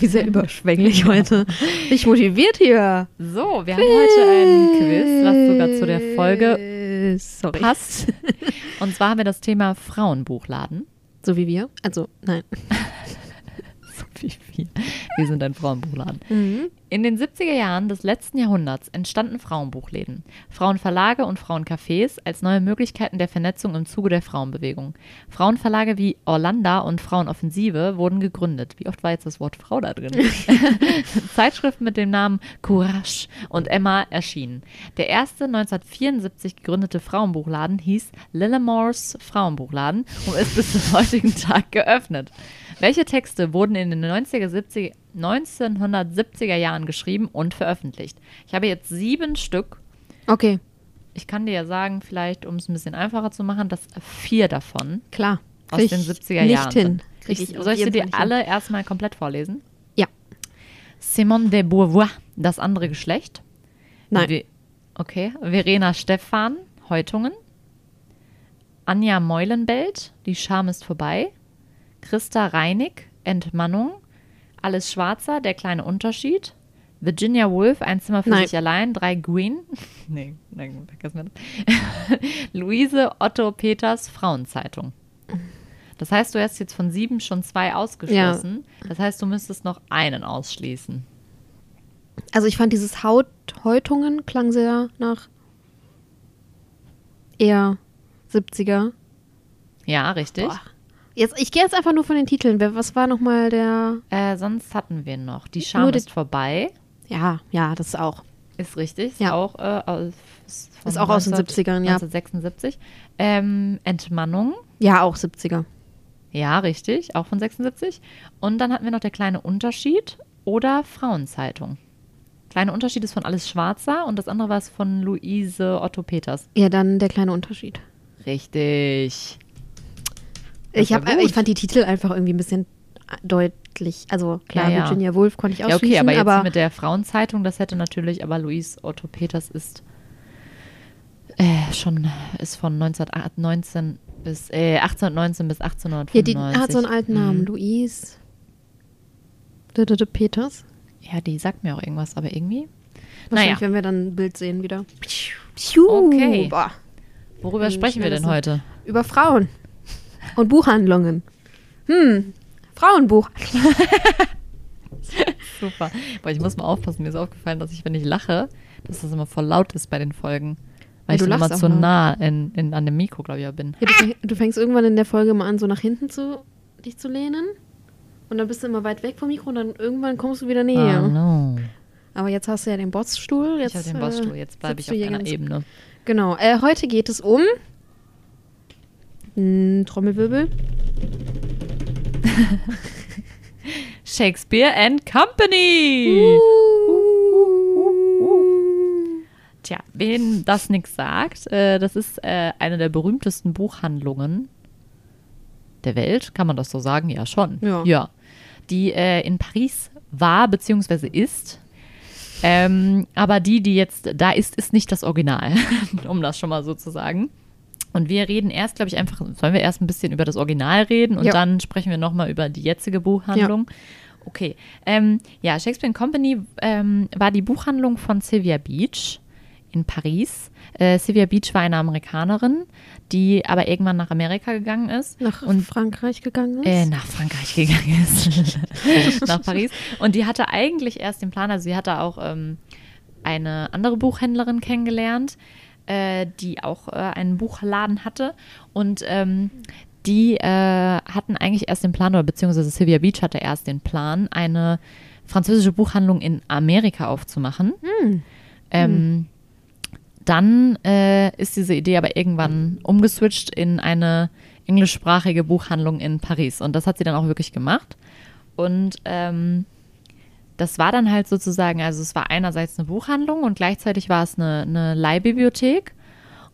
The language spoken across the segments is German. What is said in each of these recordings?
Irgendwie sehr überschwänglich heute. Ich motiviert hier. So, wir haben heute ein Quiz, was sogar zu der Folge Sorry. passt. Und zwar haben wir das Thema Frauenbuchladen. So wie wir? Also, nein. So wie wir. Wir sind ein Frauenbuchladen. In den 70er Jahren des letzten Jahrhunderts entstanden Frauenbuchläden, Frauenverlage und Frauencafés als neue Möglichkeiten der Vernetzung im Zuge der Frauenbewegung. Frauenverlage wie Orlando und Frauenoffensive wurden gegründet. Wie oft war jetzt das Wort Frau da drin? Zeitschriften mit dem Namen Courage und Emma erschienen. Der erste 1974 gegründete Frauenbuchladen hieß Lillemores Frauenbuchladen und ist bis zum heutigen Tag geöffnet. Welche Texte wurden in den 90er, 70, 1970er Jahren geschrieben und veröffentlicht? Ich habe jetzt sieben Stück. Okay, Ich kann dir ja sagen, vielleicht, um es ein bisschen einfacher zu machen, dass vier davon klar. aus den ich 70er nicht Jahren hin. Krieg Ich, soll ich sie dir nicht hin. alle erstmal komplett vorlesen? Ja. Simone de Beauvoir, das andere Geschlecht. Nein. We okay. Verena Stephan, Häutungen. Anja Meulenbelt, Die Scham ist vorbei. Christa Reinig, Entmannung. Alles Schwarzer, Der kleine Unterschied. Virginia Woolf, Ein Zimmer für Nein. sich allein, drei Green. nee, nein, vergessen wir das. Luise Otto Peters, Frauenzeitung. Das heißt, du hast jetzt von sieben schon zwei ausgeschlossen. Das heißt, du müsstest noch einen ausschließen. Also ich fand dieses Haut Häutungen klang sehr nach eher 70er. Ja, richtig. Boah. Jetzt, ich gehe jetzt einfach nur von den Titeln. Was war nochmal der? Äh, sonst hatten wir noch. Die Scham ist vorbei. Ja, ja, das auch. Ist richtig. Ist Ja. auch, äh, aus, Ist auch aus den 70ern, ja. 1976. Ähm, Entmannung. Ja, auch 70er. Ja, richtig. Auch von 76. Und dann hatten wir noch der kleine Unterschied oder Frauenzeitung. Kleine Unterschied ist von Alles Schwarzer und das andere war es von Luise Otto Peters. Ja, dann der kleine Unterschied. Richtig. Ich, hab, gut. ich fand die Titel einfach irgendwie ein bisschen deutlich. Also klar, Ja, ja. Virginia Woolf konnte ich Ja, ausschließen, okay, aber jetzt aber mit der Frauenzeitung, das hätte natürlich, aber Luis Otto Peters ist äh, schon, ist von 1919 bis, äh, 1819 bis ja, 1895. die hat so einen alten Namen. Mhm. Louise D- Peters. Ja, die sagt mir auch irgendwas, aber irgendwie. Wahrscheinlich, Naja, wenn wir dann ein Bild sehen wieder. Okay. Worüber sprechen wir denn heute? Über Frauen und Buchhandlungen. Hm, Frauenbuch. Super. Boah, ich muss mal aufpassen, mir ist aufgefallen, dass ich, wenn ich lache, dass das immer voll laut ist bei den Folgen. Weil Ja, du ich immer zu laut. nah in, in, an dem Mikro, glaube ich, ja, bin. Ja, du, du fängst irgendwann in der Folge mal an, so nach hinten zu dich zu lehnen. Und dann bist du immer weit weg vom Mikro und dann irgendwann kommst du wieder näher. Oh, no. Aber jetzt hast du ja den Bossstuhl. Ich Jetzt, habe den äh, Bossstuhl, jetzt bleibe ich auf einer Ebene. Genau. Äh, heute geht es um hm, Trommelwirbel. Shakespeare and Company! Tja, wen das nichts sagt, äh, das ist äh, eine der berühmtesten Buchhandlungen der Welt. Kann man das so sagen? Ja, schon. Ja. ja. Die äh, in Paris war bzw. ist. Ähm, aber die, die jetzt da ist, ist nicht das Original, um das schon mal so zu sagen. Und wir reden erst, glaube ich, einfach, sollen wir erst ein bisschen über das Original reden und Ja. dann sprechen wir nochmal über die jetzige Buchhandlung. Okay. Ähm, ja, Shakespeare Company ähm, war die Buchhandlung von Sylvia Beach in Paris. Äh, Sylvia Beach war eine Amerikanerin, die aber irgendwann nach Amerika gegangen ist. Nach und Frankreich gegangen ist. äh, nach Frankreich gegangen ist. nach Paris. Und die hatte eigentlich erst den Plan, also sie hatte auch ähm, eine andere Buchhändlerin kennengelernt, äh, die auch äh, einen Buchladen hatte. Und ähm, die äh, hatten eigentlich erst den Plan, oder beziehungsweise Sylvia Beach hatte erst den Plan, eine französische Buchhandlung in Amerika aufzumachen. Ähm, Dann äh, ist diese Idee aber irgendwann umgeswitcht in eine englischsprachige Buchhandlung in Paris. Und das hat sie dann auch wirklich gemacht. Und ähm, das war dann halt sozusagen, also es war einerseits eine Buchhandlung und gleichzeitig war es eine, eine Leihbibliothek.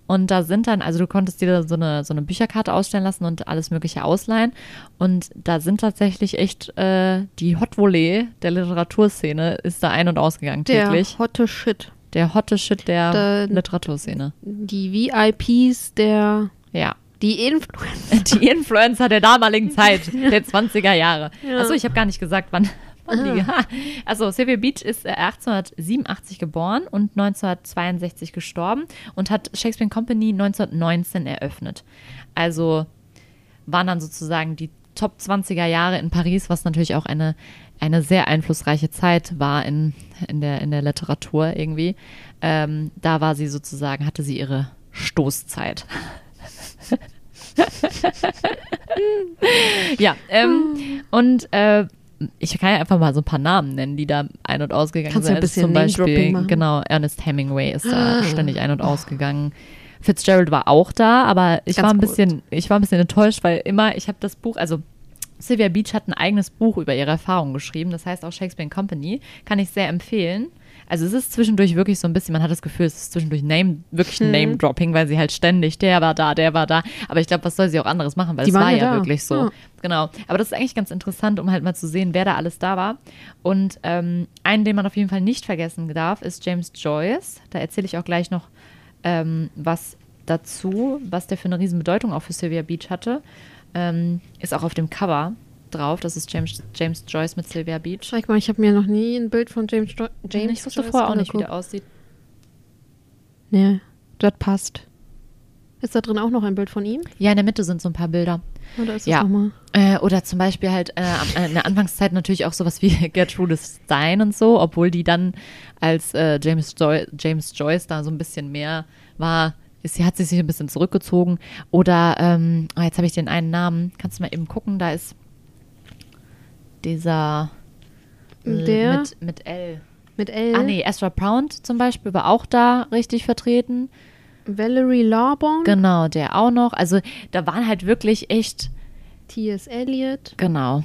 Und da sind dann, also du konntest dir so eine, so eine Bücherkarte ausstellen lassen und alles Mögliche ausleihen. Und da sind tatsächlich echt äh, die Hot Volley der Literaturszene ist da ein- und ausgegangen täglich. Der hotte Shit. Der hotte Shit der Da- Literaturszene. Die VIPs der. Ja. Die Influencer. Die Influencer der damaligen Zeit, der 20er Jahre. Ja. Achso, ich habe gar nicht gesagt, wann, Ha. Also, Sylvia Beach ist äh, 1887 geboren und 1962 gestorben und hat Shakespeare Company 1919 eröffnet. Also waren dann sozusagen die Top 20er Jahre in Paris, was natürlich auch eine, eine sehr einflussreiche Zeit war in, in, der, in der Literatur irgendwie. Ähm, da war sie sozusagen, hatte sie ihre Stoßzeit. ja, ähm, und äh, ich kann ja einfach mal so ein paar Namen nennen, die da ein- und ausgegangen Kannst sind. ein bisschen Zum Beispiel, machen? genau, Ernest Hemingway ist da ständig ein- und ausgegangen. Fitzgerald war auch da, aber ich Ganz war ein bisschen, ich war ein bisschen enttäuscht, weil immer, ich habe das Buch, also Sylvia Beach hat ein eigenes Buch über ihre Erfahrungen geschrieben, das heißt auch Shakespeare Company, kann ich sehr empfehlen. Also es ist zwischendurch wirklich so ein bisschen, man hat das Gefühl, es ist zwischendurch Name, wirklich Hm. ein Name-Dropping, weil sie halt ständig, der war da, der war da. Aber ich glaube, was soll sie auch anderes machen, weil Die es war ja da. wirklich so. Ja. Genau. Aber das ist eigentlich ganz interessant, um halt mal zu sehen, wer da alles da war. Und ähm, einen, den man auf jeden Fall nicht vergessen darf, ist James Joyce. Da erzähle ich auch gleich noch ähm, was dazu, was der für eine riesen Bedeutung auch für Sylvia Beach hatte. Ähm, ist auch auf dem Cover drauf. Das ist James, James Joyce mit Sylvia Beach. Schau mal, ich habe mir noch nie ein Bild von James, jo James ich wusste Joyce vorher auch nicht, wie der aussieht. Nee, das passt. Ist da drin auch noch ein Bild von ihm? Ja, in der Mitte sind so ein paar Bilder. Oder ist das Ja. nochmal? Äh, oder zum Beispiel halt äh, äh, in der Anfangszeit natürlich auch sowas wie Gertrude Stein und so, obwohl die dann als äh, James, Joy James Joyce da so ein bisschen mehr war, ist, sie hat sich ein bisschen zurückgezogen. Oder, ähm, oh, jetzt habe ich den einen Namen, kannst du mal eben gucken, da ist dieser L- Der? mit, mit L. Mit L. Ah nee, Ezra Pound zum Beispiel war auch da richtig vertreten. Valerie Larborn. Genau, der auch noch. Also da waren halt wirklich echt T.S. Eliot. Genau.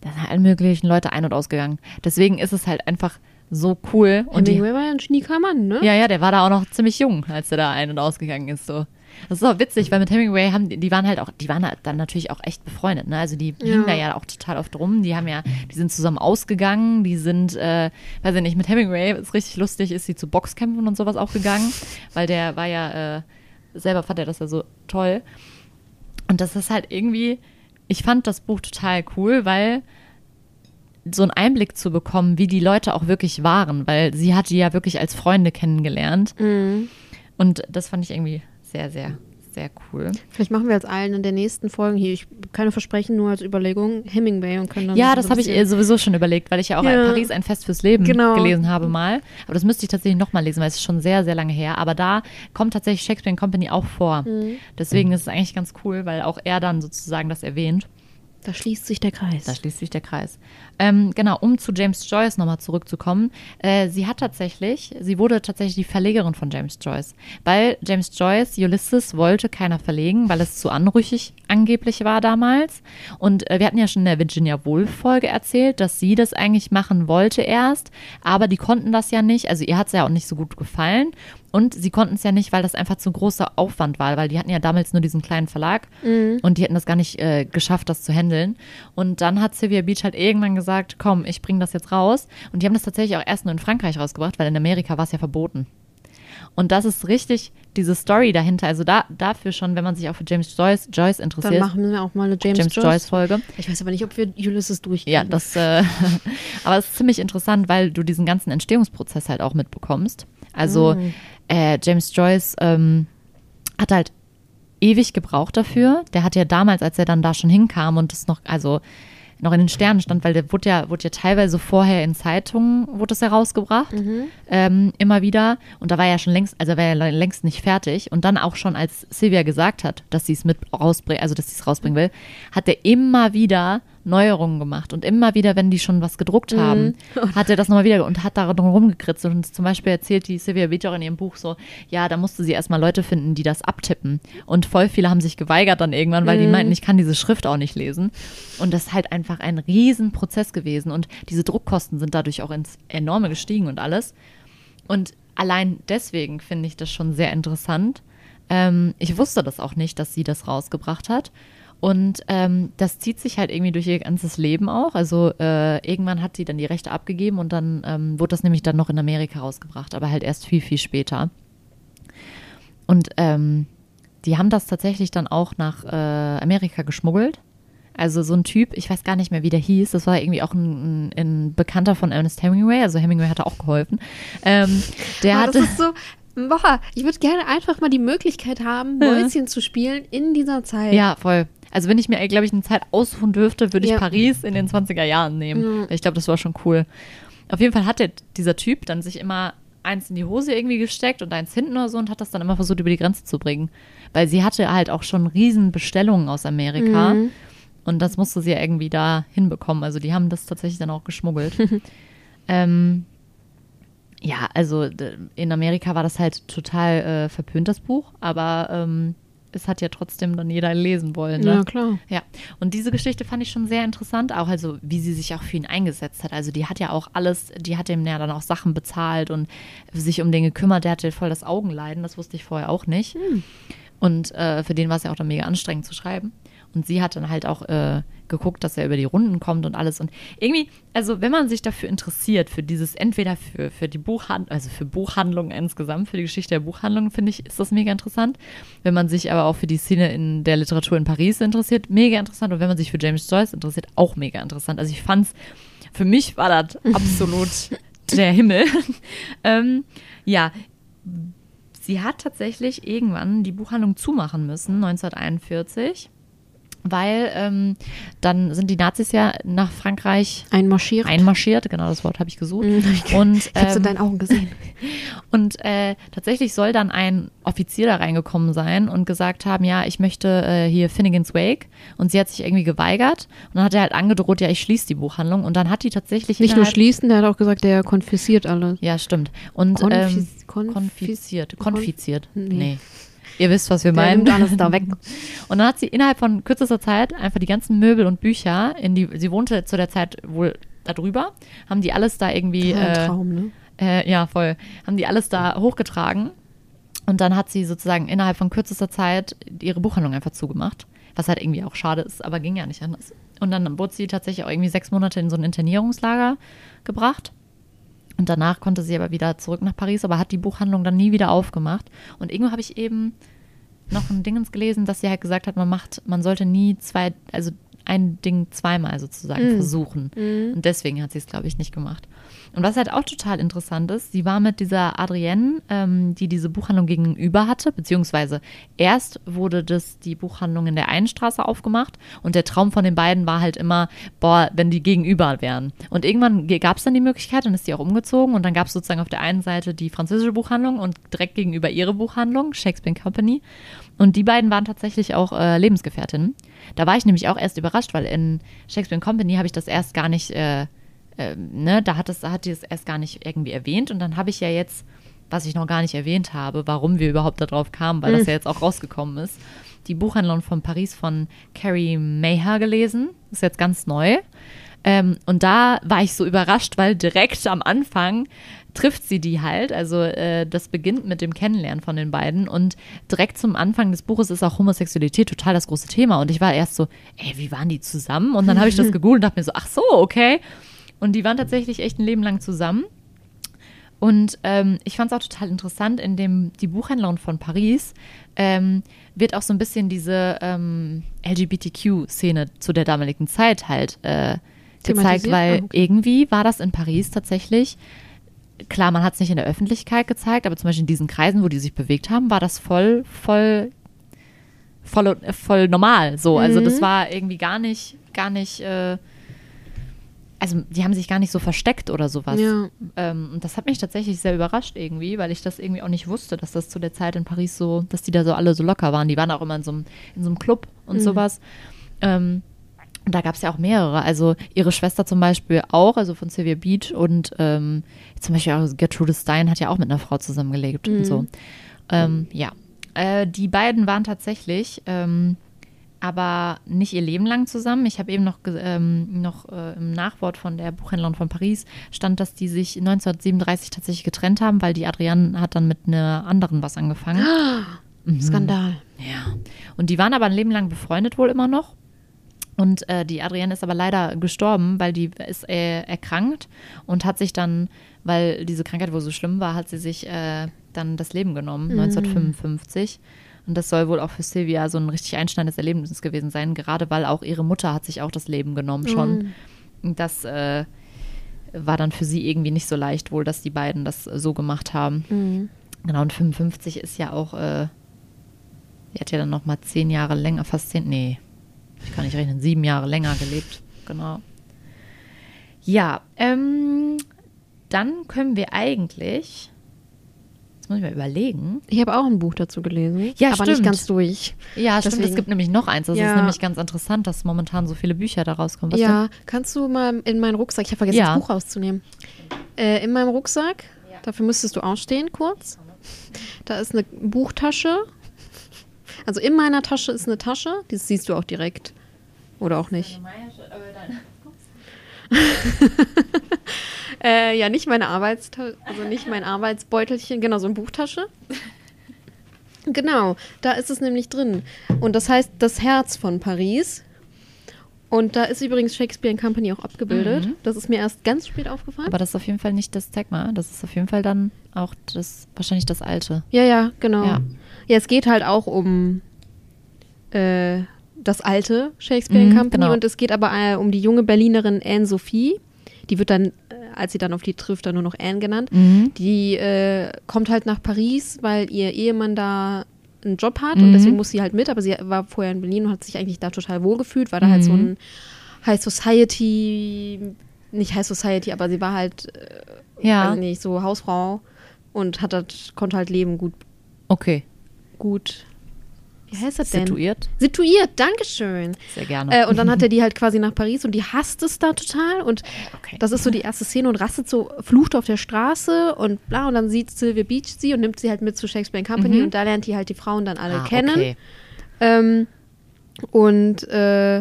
Da sind alle möglichen Leute ein- und ausgegangen. Deswegen ist es halt einfach so cool. Und Hemingway war ja ein schnieker Mann, ne? ja, ja, der war da auch noch ziemlich jung, als er da ein- und ausgegangen ist. So. Das ist auch witzig, weil mit Hemingway haben die, die waren halt auch, die waren halt dann natürlich auch echt befreundet. Ne? Also die hingen da ja auch total oft rum. Die haben ja, die sind zusammen ausgegangen. Die sind, äh, weiß ich nicht, mit Hemingway ist richtig lustig, ist sie zu Boxkämpfen und sowas auch gegangen, weil der war ja äh, selber fand er das ja so toll. Und das ist halt irgendwie, ich fand das Buch total cool, weil so einen Einblick zu bekommen, wie die Leute auch wirklich waren, weil sie hat die ja wirklich als Freunde kennengelernt. Mhm. Und das fand ich irgendwie sehr, sehr, sehr cool. Vielleicht machen wir jetzt allen in der nächsten Folgen hier, ich keine Versprechen, nur als Überlegung, Hemingway und können dann. Ja, das habe ich eh sowieso schon überlegt, weil ich ja auch Ja. in Paris ein Fest fürs Leben Genau. gelesen habe mal. Aber das müsste ich tatsächlich nochmal lesen, weil es ist schon sehr, sehr lange her. Aber da kommt tatsächlich Shakespeare Company auch vor. Mhm. Deswegen ist es eigentlich ganz cool, weil auch er dann sozusagen das erwähnt. Da schließt sich der Kreis. Da schließt sich der Kreis. Ähm, genau, um zu James Joyce nochmal zurückzukommen. Äh, sie hat tatsächlich, sie wurde tatsächlich die Verlegerin von James Joyce. Weil James Joyce Ulysses wollte keiner verlegen, weil es zu anrüchig angeblich war damals. Und äh, wir hatten ja schon in der Virginia Woolf-Folge erzählt, dass sie das eigentlich machen wollte erst, aber die konnten das ja nicht. Also ihr hat es ja auch nicht so gut gefallen. Und sie konnten es ja nicht, weil das einfach zu großer Aufwand war, weil die hatten ja damals nur diesen kleinen Verlag und die hätten das gar nicht äh, geschafft, das zu handeln. Und dann hat Sylvia Beach halt irgendwann gesagt, komm, ich bringe das jetzt raus. Und die haben das tatsächlich auch erst nur in Frankreich rausgebracht, weil in Amerika war es ja verboten. Und das ist richtig diese Story dahinter. Also da, dafür schon, wenn man sich auch für James Joyce, Joyce Dann interessiert, machen wir auch mal eine James, James Joyce. Joyce-Folge. Ich weiß aber nicht, ob wir Ulysses durchgehen. Ja, das, äh, aber es ist ziemlich interessant, weil du diesen ganzen Entstehungsprozess halt auch mitbekommst. Also äh, James Joyce ähm, hat halt ewig gebraucht dafür. Der hat ja damals, als er dann da schon hinkam und das noch, also noch in den Sternen stand, weil der wurde ja, wurde ja teilweise vorher in Zeitungen, wurde das herausgebracht, ähm, immer wieder. Und da war er ja schon längst, also war er längst nicht fertig. Und dann auch schon, als Sylvia gesagt hat, dass sie es mit rausbringen, also dass sie es rausbringen will, hat er immer wieder Neuerungen gemacht. Und immer wieder, wenn die schon was gedruckt Mhm. haben, hat er das nochmal wieder und hat da drum rumgekritzelt. Und zum Beispiel erzählt die Sylvia Beach auch in ihrem Buch so, ja, da musste sie erstmal Leute finden, die das abtippen. Und voll viele haben sich geweigert dann irgendwann, weil die Mhm. meinten, ich kann diese Schrift auch nicht lesen. Und das ist halt einfach ein Riesenprozess gewesen. Und diese Druckkosten sind dadurch auch ins Enorme gestiegen und alles. Und allein deswegen finde ich das schon sehr interessant. Ähm, ich wusste das auch nicht, dass sie das rausgebracht hat. Und ähm, das zieht sich halt irgendwie durch ihr ganzes Leben auch. Also äh, irgendwann hat sie dann die Rechte abgegeben und dann ähm, wurde das nämlich dann noch in Amerika rausgebracht, aber halt erst viel, viel später. Und ähm, die haben das tatsächlich dann auch nach äh, Amerika geschmuggelt. Also so ein Typ, ich weiß gar nicht mehr, wie der hieß, das war irgendwie auch ein, ein, ein Bekannter von Ernest Hemingway, also Hemingway hatte auch geholfen. Ähm, der Aber hatte, das ist so, boah, ich würde gerne einfach mal die Möglichkeit haben, Mäuschen zu spielen in dieser Zeit. Ja, voll. Also wenn ich mir, glaube ich, eine Zeit aussuchen dürfte, würde ich Ja. Paris in den 20er Jahren nehmen. Ich glaube, das war schon cool. Auf jeden Fall hat der, dieser Typ dann sich immer eins in die Hose irgendwie gesteckt und eins hinten oder so und hat das dann immer versucht, über die Grenze zu bringen. Weil sie hatte halt auch schon riesen Bestellungen aus Amerika. Und das musste sie ja irgendwie da hinbekommen. Also die haben das tatsächlich dann auch geschmuggelt. ähm, ja, also in Amerika war das halt total äh, verpönt, das Buch. Aber ähm, es hat ja trotzdem dann jeder lesen wollen. Ne? Ja, klar. Ja, und diese Geschichte fand ich schon sehr interessant, auch also wie sie sich auch für ihn eingesetzt hat. Also die hat ja auch alles, die hat ihm ja dann auch Sachen bezahlt und sich um den gekümmert. Der hatte voll das Augenleiden, das wusste ich vorher auch nicht. Und äh, für den war es ja auch dann mega anstrengend zu schreiben. Und sie hat dann halt auch äh, geguckt, dass er über die Runden kommt und alles. Und irgendwie, also wenn man sich dafür interessiert, für dieses, entweder für, für die Buchhandlung, also für Buchhandlungen insgesamt, für die Geschichte der Buchhandlung, finde ich, ist das mega interessant. Wenn man sich aber auch für die Szene in der Literatur in Paris interessiert, mega interessant. Und wenn man sich für James Joyce interessiert, auch mega interessant. Also ich fand's, für mich war das absolut der Himmel. ähm, ja, sie hat tatsächlich irgendwann die Buchhandlung zumachen müssen, 1941, weil ähm, dann sind die Nazis ja nach Frankreich Einmarschiert. einmarschiert, genau das Wort habe ich gesucht. Mhm. Und, ich hab's in ähm, deinen Augen gesehen. und äh, tatsächlich soll dann ein Offizier da reingekommen sein und gesagt haben, ja, ich möchte äh, hier Finnegan's Wake. Und sie hat sich irgendwie geweigert. Und dann hat er halt angedroht, ja, ich schließe die Buchhandlung. Und dann hat die tatsächlich Nicht nur schließen, der hat auch gesagt, der konfisziert alles. Ja, stimmt. Und Konfis- ähm, konfis- konfiziert. kon- Konfiziert. Nee. Nee. Ihr wisst, was wir Der meinen. nimmt alles da weg. Und dann hat sie innerhalb von kürzester Zeit einfach die ganzen Möbel und Bücher in die, sie wohnte zu der Zeit wohl da drüber, haben die alles da irgendwie, ein äh, Traum, ne? äh, ja voll, haben die alles da hochgetragen. Und dann hat sie sozusagen innerhalb von kürzester Zeit ihre Buchhandlung einfach zugemacht. Was halt irgendwie auch schade ist, aber ging ja nicht anders. Und dann wurde sie tatsächlich auch irgendwie sechs Monate in so ein Internierungslager gebracht. Und danach konnte sie aber wieder zurück nach Paris, aber hat die Buchhandlung dann nie wieder aufgemacht. Und irgendwo habe ich eben noch ein Dingens gelesen, dass sie halt gesagt hat, man macht, man sollte nie zwei, also ein Ding zweimal sozusagen versuchen. Und deswegen hat sie es, glaube ich, nicht gemacht. Und was halt auch total interessant ist, sie war mit dieser Adrienne, ähm, die diese Buchhandlung gegenüber hatte, beziehungsweise erst wurde das die Buchhandlung in der einen Straße aufgemacht und der Traum von den beiden war halt immer, boah, wenn die gegenüber wären. Und irgendwann gab es dann die Möglichkeit, dann ist sie auch umgezogen und dann gab es sozusagen auf der einen Seite die französische Buchhandlung und direkt gegenüber ihre Buchhandlung, Shakespeare Company. Und die beiden waren tatsächlich auch äh, Lebensgefährtinnen. Da war ich nämlich auch erst überrascht, weil in Shakespeare Company habe ich das erst gar nicht, äh, äh, ne, da hat, es, hat die es erst gar nicht irgendwie erwähnt. Und dann habe ich ja jetzt, was ich noch gar nicht erwähnt habe, warum wir überhaupt darauf kamen, weil das ja jetzt auch rausgekommen ist, die Buchhandlung von Paris von Carrie Maher gelesen. Ist jetzt ganz neu. Ähm, und da war ich so überrascht, weil direkt am Anfang trifft sie die halt. Also äh, das beginnt mit dem Kennenlernen von den beiden und direkt zum Anfang des Buches ist auch Homosexualität total das große Thema. Und ich war erst so, ey, wie waren die zusammen? Und dann habe ich das gegoogelt und dachte mir so, ach so, okay. Und die waren tatsächlich echt ein Leben lang zusammen. Und ähm, ich fand es auch total interessant, in dem die Buchhändlerin von Paris ähm, wird auch so ein bisschen diese ähm, LGBTQ-Szene zu der damaligen Zeit halt äh, gezeigt, weil Ah, okay. irgendwie war das in Paris tatsächlich, klar, man hat es nicht in der Öffentlichkeit gezeigt, aber zum Beispiel in diesen Kreisen, wo die sich bewegt haben, war das voll, voll, voll, voll normal. So, also Mhm. das war irgendwie gar nicht, gar nicht, äh, also die haben sich gar nicht so versteckt oder sowas. Ja. Ähm, und das hat mich tatsächlich sehr überrascht irgendwie, weil ich das irgendwie auch nicht wusste, dass das zu der Zeit in Paris so, dass die da so alle so locker waren. Die waren auch immer in so einem, in so einem Club und Mhm. sowas. Ähm, Und da gab es ja auch mehrere. Also ihre Schwester zum Beispiel auch, also von Sylvia Beach und ähm, zum Beispiel auch Gertrude Stein hat ja auch mit einer Frau zusammengelebt und so. Ähm, ja. Äh, die beiden waren tatsächlich ähm, aber nicht ihr Leben lang zusammen. Ich habe eben noch, ähm, noch äh, im Nachwort von der Buchhändlerin von Paris stand, dass die sich 1937 tatsächlich getrennt haben, weil die Adrienne hat dann mit einer anderen was angefangen. Skandal. Ja. Und die waren aber ein Leben lang befreundet wohl immer noch. Und äh, die Adrienne ist aber leider gestorben, weil die ist äh, erkrankt und hat sich dann, weil diese Krankheit wohl so schlimm war, hat sie sich äh, dann das Leben genommen, 1955. Und das soll wohl auch für Sylvia so ein richtig einschneidendes Erlebnis gewesen sein, gerade weil auch ihre Mutter hat sich auch das Leben genommen schon. Und das äh, war dann für sie irgendwie nicht so leicht wohl, dass die beiden das so gemacht haben. Genau, und 55 ist ja auch, äh, die hat ja dann noch mal zehn Jahre länger, fast zehn, nee, ich kann nicht rechnen, sieben Jahre länger gelebt. Genau. Ja, ähm, dann können wir eigentlich, muss ich mal überlegen. Ich habe auch ein Buch dazu gelesen. Ja, aber stimmt. nicht ganz durch. Ja, stimmt, es Deswegen- gibt nämlich noch eins. Das Ja. ist nämlich ganz interessant, dass momentan so viele Bücher da rauskommen. Was ja, kannst du mal in meinen Rucksack, ich habe vergessen, Ja. das Buch rauszunehmen. Äh, in meinem Rucksack, dafür müsstest du ausstehen kurz. Da ist eine Buchtasche. Also in meiner Tasche ist eine Tasche, das siehst du auch direkt. Oder auch nicht. Äh, ja, nicht meine Arbeitstasche, also nicht mein Arbeitsbeutelchen, genau, so eine Buchtasche. Genau, da ist es nämlich drin. Und das heißt Das Herz von Paris. Und da ist übrigens Shakespeare Company auch abgebildet. Das ist mir erst ganz spät aufgefallen. Aber das ist auf jeden Fall nicht das, mal, das ist auf jeden Fall dann auch das, wahrscheinlich das alte. ja, ja, genau. Ja. Ja, es geht halt auch um äh, das alte Shakespeare Mhm, Company genau. und es geht aber äh, um die junge Berlinerin Anne Sophie. Die wird dann, äh, als sie dann auf die trifft, dann nur noch Anne genannt. Mhm. Die äh, kommt halt nach Paris, weil ihr Ehemann da einen Job hat und Mhm. deswegen muss sie halt mit, aber sie war vorher in Berlin und hat sich eigentlich da total wohl gefühlt, war da halt so Mhm. ein High Society, nicht High Society, aber sie war halt, äh, Ja. weiß nicht, so Hausfrau und hat das, konnte halt leben gut, Okay. gut, wie heißt das denn? Situiert? Situiert, Dankeschön. Sehr gerne. Äh, und dann hat er die halt quasi nach Paris und die hasst es da total und Okay. das ist so die erste Szene und rastet so, flucht auf der Straße und bla und dann sieht Sylvia Beach sie und nimmt sie halt mit zu Shakespeare Company Mhm. und da lernt die halt die Frauen dann alle Ah, kennen. Okay. Ähm, und äh,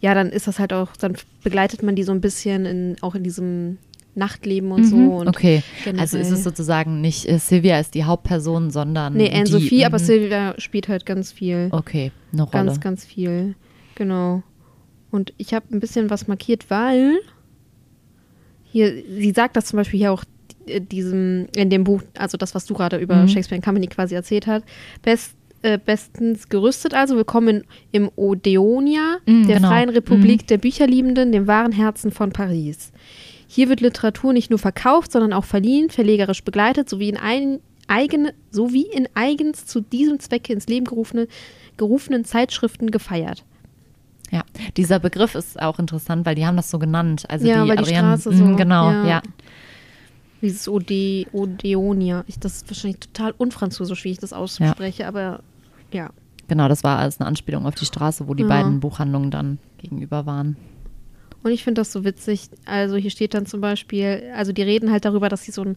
ja, dann ist das halt auch, dann begleitet man die so ein bisschen in, auch in diesem Nachtleben und so. Mhm, Und okay, generell- also ist es sozusagen nicht äh, Sylvia ist die Hauptperson, sondern Nee, Anne-Sophie, aber mhm. Sylvia spielt halt ganz viel. Okay, eine Rolle. Ganz, ganz viel. Genau. Und ich habe ein bisschen was markiert, weil hier, sie sagt das zum Beispiel hier auch äh, diesem, in dem Buch, also das, was du gerade über Mhm. Shakespeare Company quasi erzählt hast, best, äh, bestens gerüstet also. Willkommen im Odeonia, Mhm, der genau. Freien Republik der Bücherliebenden, dem wahren Herzen von Paris. Hier wird Literatur nicht nur verkauft, sondern auch verliehen, verlegerisch begleitet, sowie in ein, eigene, sowie in eigens zu diesem Zwecke ins Leben gerufene, gerufenen Zeitschriften gefeiert. Ja, dieser Begriff ist auch interessant, weil die haben das so genannt. Also Ja, die weil die Adrienne, Straße so, Mhm, genau, ja. ja. Dieses Ode, Odeonia. Ich, das ist wahrscheinlich total unfranzösisch, wie ich das ausspreche, aber ja. Genau, das war alles eine Anspielung auf die Straße, wo die Ja. beiden Buchhandlungen dann gegenüber waren. Und ich finde das so witzig. Also hier steht dann zum Beispiel, also die reden halt darüber, dass sie so ein,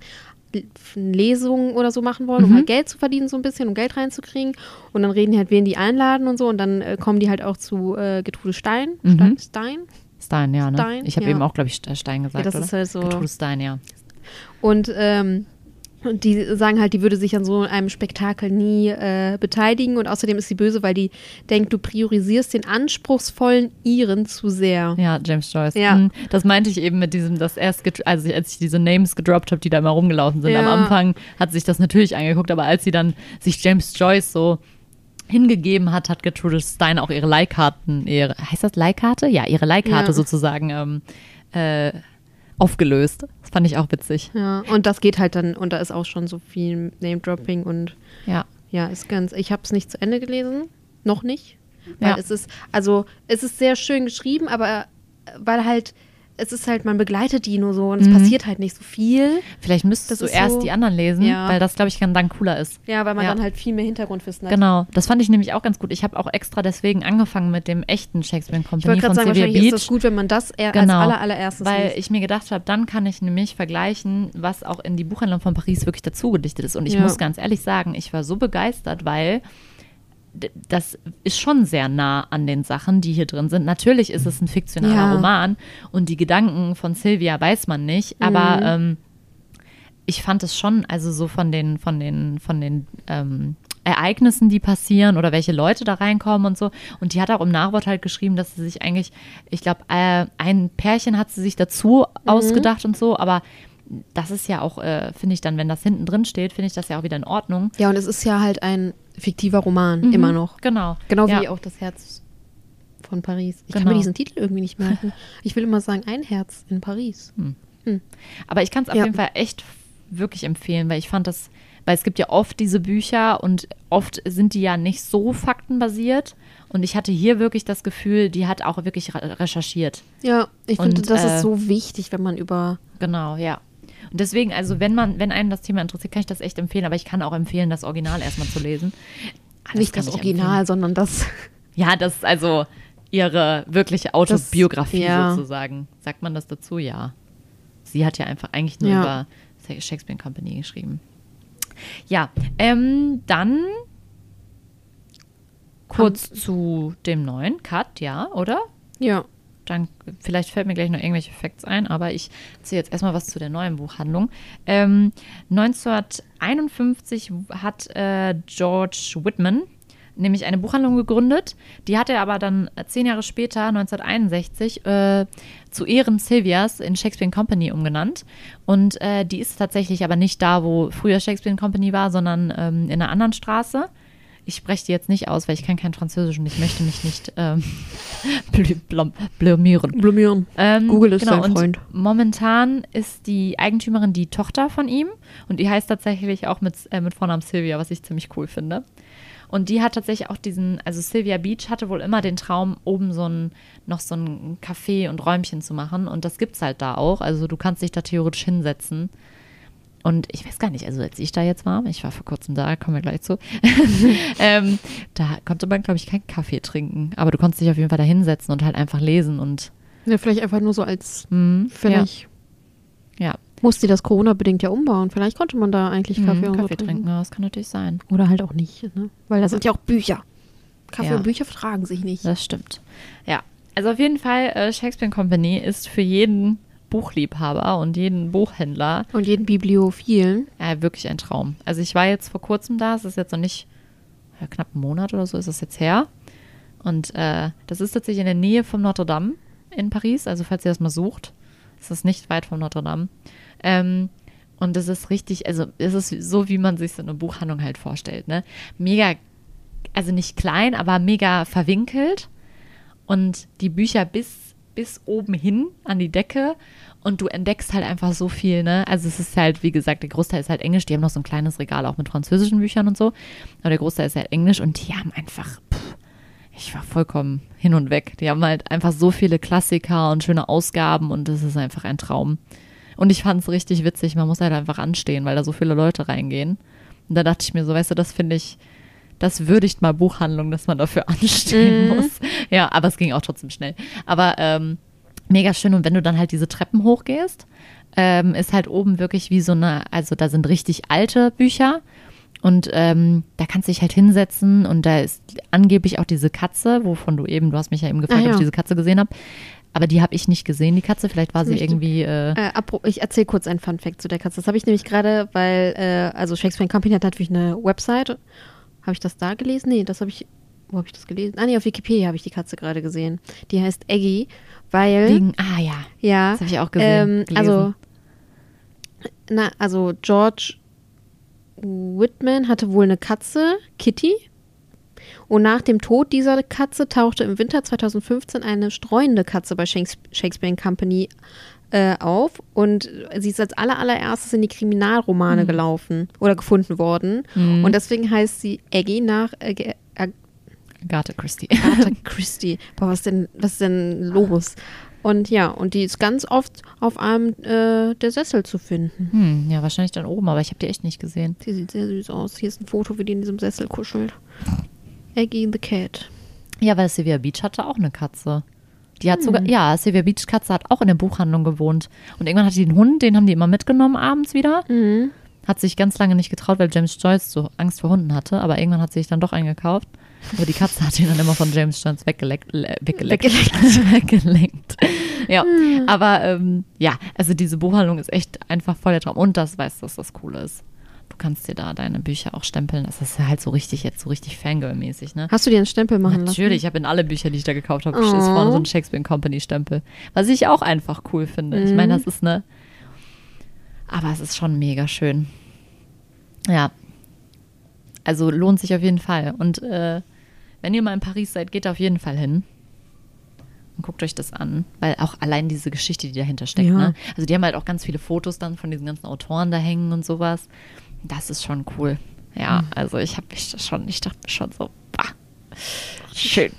eine Lesung oder so machen wollen, um Mhm. halt Geld zu verdienen, so ein bisschen, um Geld reinzukriegen. Und dann reden die halt, wen die einladen und so. Und dann äh, kommen die halt auch zu äh, Gertrude Stein. Mhm. Stein? Stein? Ja, ne? Stein, ich habe ja. eben auch, glaube ich, Stein gesagt, das oder? ist halt so- Gertrude Stein, ja. Und ähm, und die sagen halt, die würde sich an so einem Spektakel nie äh, beteiligen. Und außerdem ist sie böse, weil die denkt, du priorisierst den anspruchsvollen Iren zu sehr. Ja, James Joyce. Ja. Mhm. Das meinte ich eben mit diesem, dass erst, also als ich diese Names gedroppt habe, die da immer rumgelaufen sind. Ja. Am Anfang hat sich das natürlich angeguckt, aber als sie dann sich James Joyce so hingegeben hat, hat Gertrude Stein auch ihre Leihkarten, ihre, heißt das Leihkarte? Ja, ihre Leihkarte Ja. sozusagen ähm, äh, aufgelöst. Das fand ich auch witzig. Ja, und das geht halt dann, und da ist auch schon so viel Name-Dropping und Ja. ja, ist ganz, ich habe es nicht zu Ende gelesen, noch nicht. Weil Ja. es ist, also es ist sehr schön geschrieben, aber äh, weil halt es ist halt, man begleitet die nur so und es Mhm. passiert halt nicht so viel. Vielleicht müsstest Das du erst so- die anderen lesen, Ja. weil das, glaube ich, dann cooler ist. Ja, weil man Ja. dann halt viel mehr Hintergrundwissen hat. Genau, das fand ich nämlich auch ganz gut. Ich habe auch extra deswegen angefangen mit dem echten Shakespeare Ich Company wollte von gerade sagen, Sylvia wahrscheinlich Beach. ist das gut, wenn man das eher Genau. als aller, allererstes Weil liest. ich mir gedacht habe, dann kann ich nämlich vergleichen, was auch in die Buchhandlung von Paris wirklich dazu gedichtet ist. Und ich Ja. muss ganz ehrlich sagen, ich war so begeistert, weil das ist schon sehr nah an den Sachen, die hier drin sind. Natürlich ist es ein fiktionaler Ja. Roman und die Gedanken von Sylvia weiß man nicht, aber Mhm. ähm, ich fand es schon, also so von den, von den, von den ähm, Ereignissen, die passieren oder welche Leute da reinkommen und so. Und die hat auch im Nachwort halt geschrieben, dass sie sich eigentlich, ich glaube, äh, ein Pärchen hat sie sich dazu ausgedacht und so, aber das ist ja auch, äh, finde ich dann, wenn das hinten drin steht, finde ich das ja auch wieder in Ordnung. Ja, und es ist ja halt ein fiktiver Roman, immer noch. Genau. Genau ja. wie auch das Herz von Paris. Ich Genau. kann mir diesen Titel irgendwie nicht merken. Ich will immer sagen, ein Herz in Paris. Aber ich kann es auf Ja. jeden Fall echt wirklich empfehlen, weil ich fand das, weil es gibt ja oft diese Bücher und oft sind die ja nicht so faktenbasiert. Und ich hatte hier wirklich das Gefühl, die hat auch wirklich re- recherchiert. Ja, ich finde, Und, das äh, ist so wichtig, wenn man über. Genau, ja. Und deswegen, also wenn man, wenn einen das Thema interessiert, kann ich das echt empfehlen, aber ich kann auch empfehlen, das Original erstmal zu lesen. Alles nicht das Original, sondern das. empfehlen. Ja, das ist also ihre wirkliche Autobiografie ja. sozusagen. Sagt man das dazu? Ja. Sie hat ja einfach eigentlich nur Ja. über Shakespeare Company geschrieben. Ja, ähm, dann kurz zu dem neuen Cut, ja, oder? Ja. Dann vielleicht fällt mir gleich noch irgendwelche Facts ein, aber ich erzähle jetzt erstmal was zu der neuen Buchhandlung. Ähm, 1951 hat äh, George Whitman nämlich eine Buchhandlung gegründet. Die hat er aber dann äh, zehn Jahre später, 1961, äh, zu Ehren Sylvias in Shakespeare Company umgenannt. Und äh, die ist tatsächlich aber nicht da, wo früher Shakespeare Company war, sondern ähm, in einer anderen Straße. Ich spreche die jetzt nicht aus, weil ich kann kein Französisch und ich möchte mich nicht ähm, blamieren. Blumieren. Ähm, Google ist genau, dein und Freund. Momentan ist die Eigentümerin die Tochter von ihm und die heißt tatsächlich auch mit, äh, mit Vornamen Sylvia, was ich ziemlich cool finde. Und die hat tatsächlich auch diesen, also Sylvia Beach hatte wohl immer den Traum, oben so ein, noch so ein Café und Räumchen zu machen. Und das gibt's halt da auch. Also du kannst dich da theoretisch hinsetzen. Und ich weiß gar nicht, also als ich da jetzt war, ich war vor kurzem da, kommen wir gleich zu, ähm, da konnte man, glaube ich, keinen Kaffee trinken. Aber du konntest dich auf jeden Fall da hinsetzen und halt einfach lesen und Ja, vielleicht einfach nur so als. Mhm, Vielleicht ja, ja. muss die das Corona-bedingt ja umbauen. Vielleicht konnte man da eigentlich Kaffee, Mhm, und so Kaffee trinken. trinken, ja, das kann natürlich sein. Oder halt auch nicht, ne? Weil da sind ja auch Bücher. Kaffee Ja. und Bücher vertragen sich nicht. Das stimmt. Ja, also auf jeden Fall, äh, Shakespeare Company ist für jeden Buchliebhaber und jeden Buchhändler Und jeden Bibliophilen. äh, wirklich ein Traum. Also ich war jetzt vor kurzem da, es ist jetzt noch nicht, ja, knapp einen Monat oder so ist es jetzt her. Und äh, das ist tatsächlich in der Nähe vom Notre Dame in Paris. Also falls ihr das mal sucht, ist das nicht weit vom Notre Dame. Ähm, und es ist richtig, also es ist so, wie man sich so eine Buchhandlung halt vorstellt. Ne? Mega, also nicht klein, aber mega verwinkelt. Und die Bücher bis, bis oben hin an die Decke. Und du entdeckst halt einfach so viel, ne? Also es ist halt, wie gesagt, der Großteil ist halt Englisch. Die haben noch so ein kleines Regal auch mit französischen Büchern und so. Aber der Großteil ist halt Englisch und die haben einfach, pff, ich war vollkommen hin und weg. Die haben halt einfach so viele Klassiker und schöne Ausgaben und das ist einfach ein Traum. Und ich fand es richtig witzig, man muss halt einfach anstehen, weil da so viele Leute reingehen. Und da dachte ich mir so, weißt du, das finde ich, das würdigt mal Buchhandlung, dass man dafür anstehen Mhm. muss. Ja, aber es ging auch trotzdem schnell. Aber ähm, mega schön. Und wenn du dann halt diese Treppen hochgehst, ähm, ist halt oben wirklich wie so eine, also da sind richtig alte Bücher. Und ähm, da kannst du dich halt hinsetzen und da ist angeblich auch diese Katze, wovon du eben, du hast mich ja eben gefragt, Ah, ob ja. ich diese Katze gesehen habe. Aber die habe ich nicht gesehen, die Katze. Vielleicht war sie Nicht. irgendwie. Äh, Äh, ich erzähle kurz einen Fun-Fact zu der Katze. Das habe ich nämlich gerade, weil, äh, also Shakespeare Company hat natürlich eine Website. Habe ich das da gelesen? Nee, das habe ich. Wo habe ich das gelesen? Ah, nee, auf Wikipedia habe ich die Katze gerade gesehen. Die heißt Eggy, weil. wegen, ah ja, ja. das habe ich auch gesehen. Ähm, also, na, also George Whitman hatte wohl eine Katze, Kitty. Und nach dem Tod dieser Katze tauchte im Winter 2015 eine streuende Katze bei Shakes- Shakespeare Company äh, auf. Und sie ist als aller, allererstes in die Kriminalromane Mhm. gelaufen oder gefunden worden. Und deswegen heißt sie Aggie nach äh, Ag- Agatha Christie. Agatha Christie. Boah, was denn, was ist denn los? Und ja, und die ist ganz oft auf einem äh, der Sessel zu finden. Hm, ja, wahrscheinlich dann oben, aber ich habe die echt nicht gesehen. Die sieht sehr süß aus. Hier ist ein Foto, wie die in diesem Sessel kuschelt. Aggie the Cat. Ja, weil Sylvia Beach hatte auch eine Katze. Die hat sogar, Hm. ja, Sylvia Beach Katze hat auch in der Buchhandlung gewohnt. Und irgendwann hatte die einen Hund, den haben die immer mitgenommen abends wieder. Mhm. Hat sich ganz lange nicht getraut, weil James Joyce so Angst vor Hunden hatte. Aber irgendwann hat sie sich dann doch eingekauft. Aber die Katze hat ihn dann immer von James Joyce weggeleckt. le- Weggeleckt. weggelenkt. ja, aber ähm, ja, also diese Buchhandlung ist echt einfach voll der Traum. Und das weißt du, dass das Coole ist. Du kannst dir da deine Bücher auch stempeln. Das ist halt so richtig, jetzt so richtig Fangirl-mäßig, ne? Hast du dir einen Stempel machen Natürlich, ich lassen? habe in alle Bücher, die ich da gekauft habe, ist Oh. vorne so ein Shakespeare Company Stempel. Was ich auch einfach cool finde. Ich Mhm. meine, das ist eine. Aber es ist schon mega schön. Ja. Also lohnt sich auf jeden Fall. Und äh, wenn ihr mal in Paris seid, geht auf jeden Fall hin. Und guckt euch das an, weil auch allein diese Geschichte, die dahinter steckt. Ja. Ne? Also die haben halt auch ganz viele Fotos dann von diesen ganzen Autoren da hängen und sowas. Das ist schon cool. Ja, Mhm. also ich habe mich schon, ich dachte schon so, bah, schön.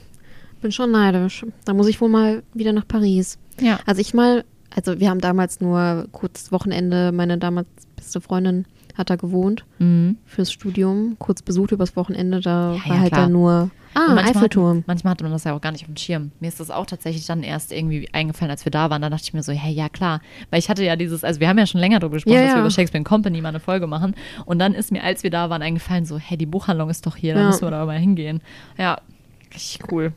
Bin schon neidisch. Da muss ich wohl mal wieder nach Paris. Ja. Also ich mal, also wir haben damals nur kurz Wochenende, meine damals beste Freundin hat da gewohnt Mhm. fürs Studium, kurz besucht übers Wochenende, da Ja, war ja, halt klar. dann nur, ah, manchmal Eiffelturm. Hat, manchmal hatte man das ja auch gar nicht auf dem Schirm. Mir ist das auch tatsächlich dann erst irgendwie eingefallen, als wir da waren. Da dachte ich mir so, hey, ja klar. Weil ich hatte ja dieses, also wir haben ja schon länger darüber gesprochen, Ja, dass wir ja. über Shakespeare Company mal eine Folge machen. Und dann ist mir, als wir da waren, eingefallen, so, hey, die Buchhandlung ist doch hier, da Ja. müssen wir da mal hingehen. Ja, richtig cool.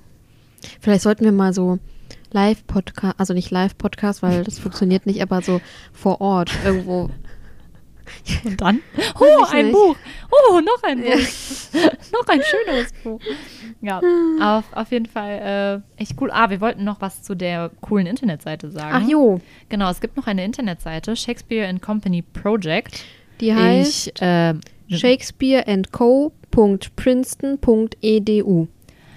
Vielleicht sollten wir mal so Live-Podcast, also nicht Live-Podcast, weil das funktioniert nicht, aber so vor Ort irgendwo. Und dann, oh, ein nicht. Buch. Oh, noch ein Buch. noch ein schöneres Buch. Ja, auf, auf jeden Fall äh, echt cool. Ah, wir wollten noch was zu der coolen Internetseite sagen. Ach jo, Genau, es gibt noch eine Internetseite, Shakespeare and Company Project. die heißt Ich, äh, shakespeareandco.princeton.edu.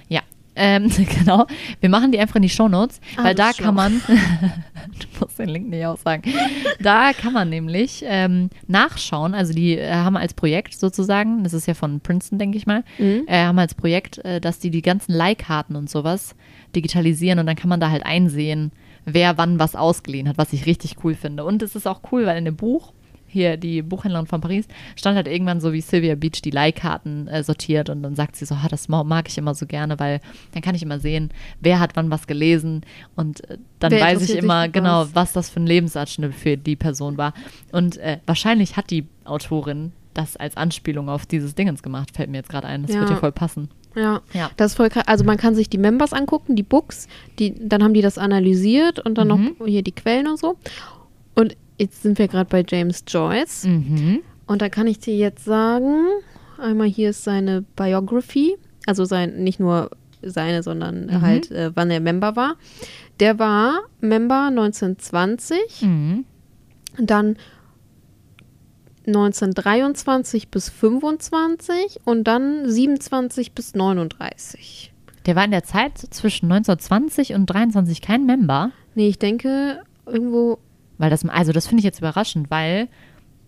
ja, ähm, genau. Wir machen die einfach in die Shownotes, Ah, weil das da ist kann man, du musst den Link nicht aussagen, da kann man nämlich ähm, nachschauen, also die äh, haben als Projekt sozusagen, das ist ja von Princeton, denke ich mal, Mhm. äh, haben als Projekt, äh, dass die die ganzen Leihkarten und sowas digitalisieren und dann kann man da halt einsehen, wer wann was ausgeliehen hat, was ich richtig cool finde. Und es ist auch cool, weil in dem Buch, hier die Buchhändlerin von Paris, stand halt irgendwann so wie Sylvia Beach die Leihkarten äh, sortiert und dann sagt sie so, ah, das ma- mag ich immer so gerne, weil dann kann ich immer sehen, wer hat wann was gelesen und äh, dann Wer weiß ich immer genau, was? was das für ein Lebensabschnitt für die Person war. Und äh, wahrscheinlich hat die Autorin das als Anspielung auf dieses Dingens gemacht, fällt mir jetzt gerade ein. Das Ja. wird ja voll passen. Ja. Ja. Das ist voll krass. Also man kann sich die Members angucken, die Books, die, dann haben die das analysiert und dann Mhm. noch hier die Quellen und so. Und jetzt sind wir gerade bei James Joyce. Mhm. Und da kann ich dir jetzt sagen, einmal hier ist seine Biography, also sein, nicht nur seine, sondern Mhm. halt, äh, wann er Member war. Der war Member 1920, Mhm. dann 1923 bis 25 und dann 27 bis 39. Der war in der Zeit zwischen 1920 und 23 kein Member. Nee, ich denke, irgendwo, Weil das, also das finde ich jetzt überraschend, weil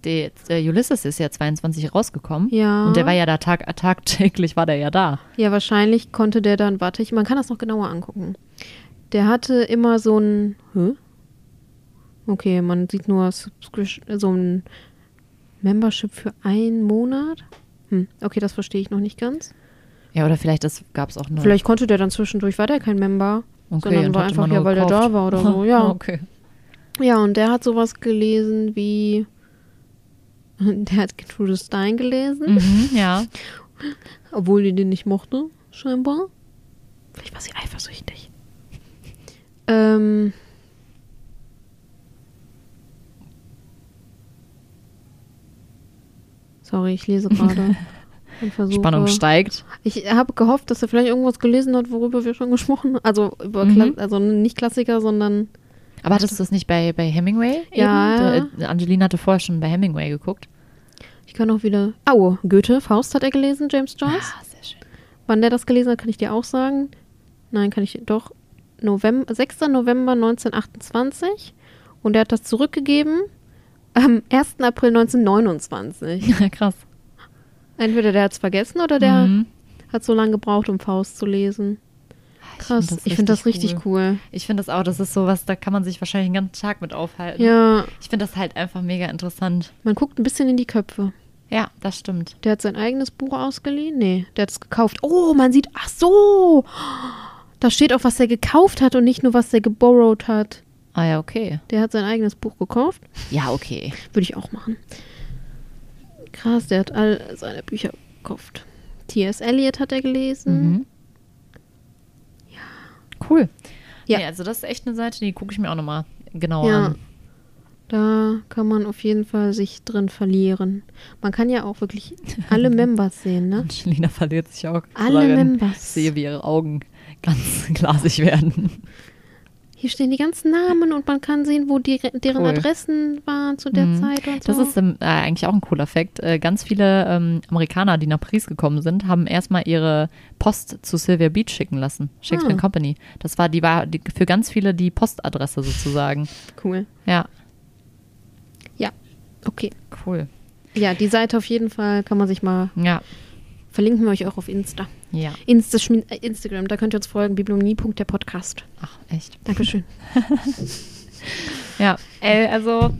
der, der Ulysses ist ja 22 rausgekommen. Ja. Und der war ja da tag, tagtäglich, war der ja da. ja, wahrscheinlich konnte der dann, warte ich, man kann das noch genauer angucken. Der hatte immer so ein, hä? Okay, man sieht nur so ein Membership für einen Monat. Hm, okay, das verstehe ich noch nicht ganz. Ja, oder vielleicht gab es auch nur. Vielleicht konnte der dann zwischendurch, war der kein Member, okay, sondern war einfach ja, nur weil der gekauft. da war oder so, ja. okay. Ja, und der hat sowas gelesen wie, der hat Gertrude Stein gelesen. Mhm, ja. Obwohl die den nicht mochte, scheinbar. Vielleicht war sie eifersüchtig. Ähm. Sorry, ich lese gerade. Spannung steigt. Ich habe gehofft, dass er vielleicht irgendwas gelesen hat, worüber wir schon gesprochen haben. Also, über Mhm. Also nicht Klassiker, sondern. Aber hattest du das nicht bei, bei Hemingway? Ja. Eben? Du, äh, Angelina hatte vorher schon bei Hemingway geguckt. Ich kann auch wieder. Oh, Goethe, Faust hat er gelesen, James Joyce. Ah, sehr schön. Wann der das gelesen hat, kann ich dir auch sagen. Nein, kann ich doch. November, 6. November 1928. Und er hat das zurückgegeben am 1. April 1929. Ja, krass. Entweder der hat es vergessen oder der Mhm. hat so lange gebraucht, um Faust zu lesen. Krass, das ich finde das richtig richtig cool. Ich finde das auch, das ist sowas, da kann man sich wahrscheinlich den ganzen Tag mit aufhalten. Ja, Ich finde das halt einfach mega interessant. man guckt ein bisschen in die Köpfe. Ja, das stimmt. Der hat sein eigenes Buch ausgeliehen? Nee, der hat es gekauft. Oh, man sieht, ach so. Da steht auch, was er gekauft hat und nicht nur, was er geborrowt hat. Ah ja, okay. Der hat sein eigenes Buch gekauft. Ja, okay. Würde ich auch machen. Krass, der hat all seine Bücher gekauft. T.S. Eliot hat er gelesen. Mhm. Cool. Ja. Nee, also das ist echt eine Seite, die gucke ich mir auch nochmal genauer Ja. an. Da kann man auf jeden Fall sich drin verlieren. Man kann ja auch wirklich alle Members sehen, ne? Angelina verliert sich auch. Alle. Members. Ich sehe, wie ihre Augen ganz glasig werden. Hier stehen die ganzen Namen und man kann sehen, wo die, deren Cool. Adressen waren zu der Mhm. Zeit und so. Das ist ähm, äh, eigentlich auch ein cooler Fakt. Äh, ganz viele ähm, Amerikaner, die nach Paris gekommen sind, haben erstmal ihre Post zu Sylvia Beach schicken lassen. Shakespeare Ah. Company. Das war, die war die, für ganz viele die Postadresse sozusagen. cool. Ja, Ja, okay. cool. Ja, die Seite auf jeden Fall kann man sich mal Ja, verlinken wir euch auch auf Insta. ja. Insta äh, Instagram, da könnt ihr uns folgen, bibliomnie.der Podcast. Ach, echt. Dankeschön. Ja, äh, also,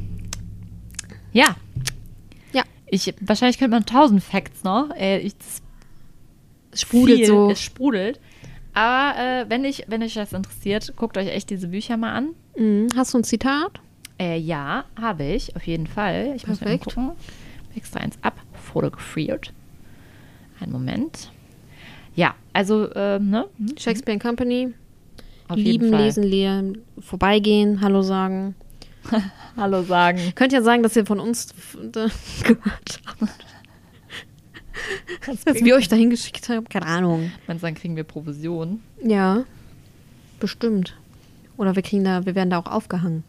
ja. Ja. Ich, wahrscheinlich könnte man tausend Facts noch. Äh, ich, Es sprudelt viel, so. Es sprudelt. Aber äh, wenn, ich, wenn euch das interessiert, guckt euch echt diese Bücher mal an. Mhm. Hast du ein Zitat? Äh, ja, habe ich, auf jeden Fall. Ich muss mal Perfekt. gucken. Extra eins ab, fotografiert. Einen Moment. Ja, also, äh, ne? Hm, Shakespeare Company. Auf Lieben, lesen, lehren, vorbeigehen, Hallo sagen. Hallo sagen. Könnt ja sagen, dass ihr von uns gehört habt. Dass wir euch dahin geschickt haben. Keine Ahnung. Meinst du, dann kriegen wir Provision? Ja, bestimmt. Oder wir kriegen da, wir werden da auch aufgehangen.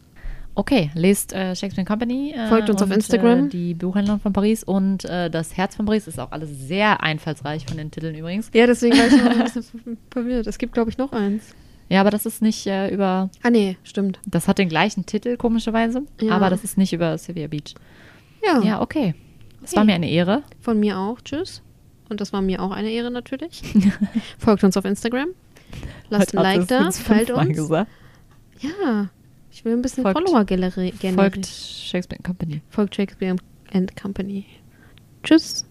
Okay, lest äh, Shakespeare Company. Äh, Folgt uns auf und, Instagram. Äh, die Buchhändlerin von Paris und äh, das Herz von Paris ist auch alles sehr einfallsreich von den Titeln übrigens. Ja, deswegen war ich noch ein bisschen verwirrt. Es gibt, glaube ich, noch eins. Ja, aber das ist nicht äh, über. Ah, nee, stimmt. Das hat den gleichen Titel, komischerweise. Ja. Aber das ist nicht über Sylvia Beach. Ja, Ja, okay. Es Okay. war mir eine Ehre. von mir auch. Tschüss. Und das war mir auch eine Ehre natürlich. Folgt uns auf Instagram. Lasst Heute ein Like da. Teilt uns. Gesagt. Ja, ich will ein bisschen Folgt- Follower generi- generieren. Folgt Shakespeare Company. Folgt Shakespeare and Company. Tschüss.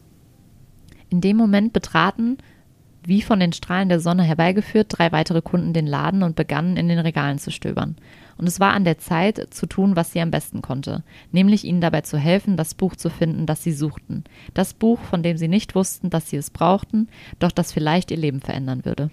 In dem Moment betraten, wie von den Strahlen der Sonne herbeigeführt, drei weitere Kunden den Laden und begannen in den Regalen zu stöbern. Und es war an der Zeit, zu tun, was sie am besten konnte, nämlich ihnen dabei zu helfen, das Buch zu finden, das sie suchten. Das Buch, von dem sie nicht wussten, dass sie es brauchten, doch das vielleicht ihr Leben verändern würde.